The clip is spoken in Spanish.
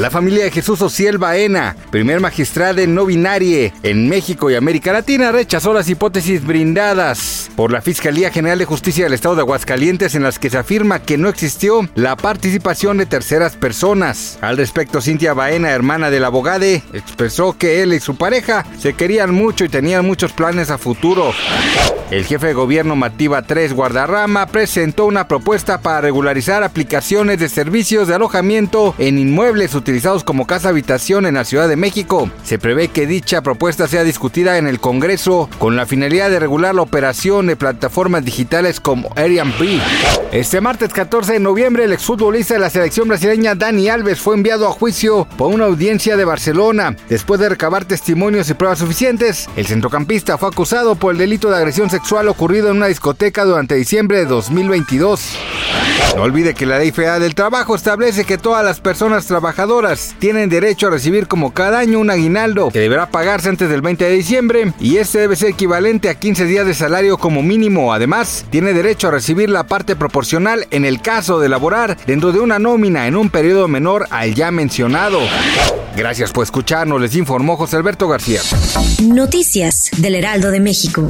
La familia de Jesús Ociel Baena, primer magistrado no binario en México y América Latina, rechazó las hipótesis brindadas por la Fiscalía General de Justicia del Estado de Aguascalientes en las que se afirma que no existió la participación de terceras personas. Al respecto, Cintia Baena, hermana del abogado, expresó que él y su pareja se querían mucho y tenían muchos planes a futuro. El jefe de gobierno Mativa 3 Guardarrama presentó una propuesta para regularizar aplicaciones de servicios de alojamiento en inmuebles utilizados como casa habitación en la Ciudad de México. Se prevé que dicha propuesta sea discutida en el Congreso con la finalidad de regular la operación de plataformas digitales como Airbnb. Este martes 14 de noviembre, el exfutbolista de la selección brasileña Dani Alves fue enviado a juicio por una audiencia de Barcelona. Después de recabar testimonios y pruebas suficientes, el centrocampista fue acusado por el delito de agresión sexual ocurrido en una discoteca durante diciembre de 2022. No olvide que la Ley Federal del Trabajo establece que todas las personas tienen derecho a recibir como cada año un aguinaldo que deberá pagarse antes del 20 de diciembre y este debe ser equivalente a 15 días de salario como mínimo. Además, tiene derecho a recibir la parte proporcional en el caso de laborar dentro de una nómina en un periodo menor al ya mencionado. Gracias por escucharnos, les informó José Alberto García. Noticias del Heraldo de México.